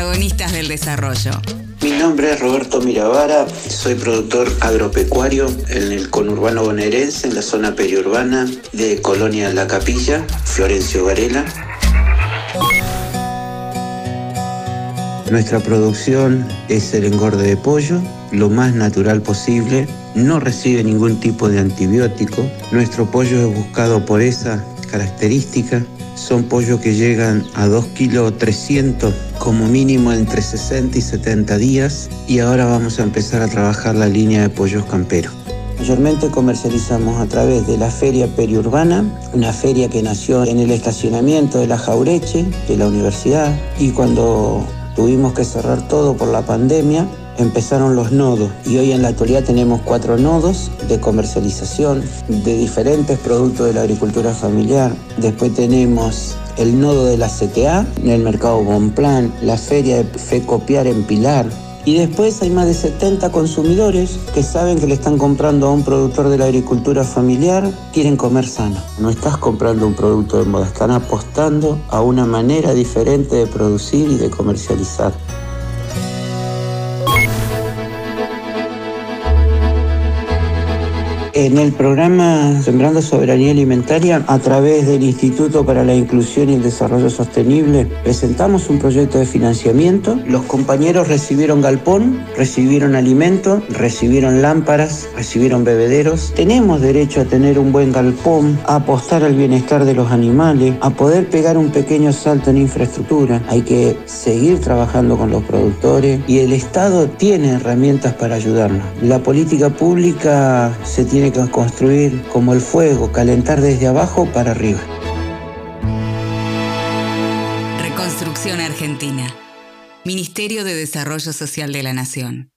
protagonistas del desarrollo. Mi nombre es Roberto Miravara, soy productor agropecuario en el conurbano bonaerense, en la zona periurbana de Colonia La Capilla, Florencio Varela. Nuestra producción es el engorde de pollo, lo más natural posible, no recibe ningún tipo de antibiótico. Nuestro pollo es buscado por esa característica. Son pollos que llegan a 2 kilos 300 como mínimo entre 60 y 70 días y ahora vamos a empezar a trabajar la línea de pollos camperos. Mayormente comercializamos a través de la feria periurbana, una feria que nació en el estacionamiento de la Jaureche, de la universidad, y cuando tuvimos que cerrar todo por la pandemia, empezaron los nodos y hoy en la actualidad tenemos cuatro nodos de comercialización de diferentes productos de la agricultura familiar. Después tenemos el nodo de la CTA el mercado Bonplan, la feria de Fecopiar en Pilar, y después hay más de 70 consumidores que saben que le están comprando a un productor de la agricultura familiar, quieren comer sano. No estás comprando un producto de moda, están apostando a una manera diferente de producir y de comercializar. En el programa Sembrando Soberanía Alimentaria, a través del Instituto para la Inclusión y el Desarrollo Sostenible, presentamos un proyecto de financiamiento. Los compañeros recibieron galpón, recibieron alimento, recibieron lámparas, recibieron bebederos. Tenemos derecho a tener un buen galpón, a apostar al bienestar de los animales, a poder pegar un pequeño salto en infraestructura. Hay que seguir trabajando con los productores y el Estado tiene herramientas para ayudarnos. La política pública se tiene que construir como el fuego, calentar desde abajo para arriba. Reconstrucción Argentina. Ministerio de Desarrollo Social de la Nación.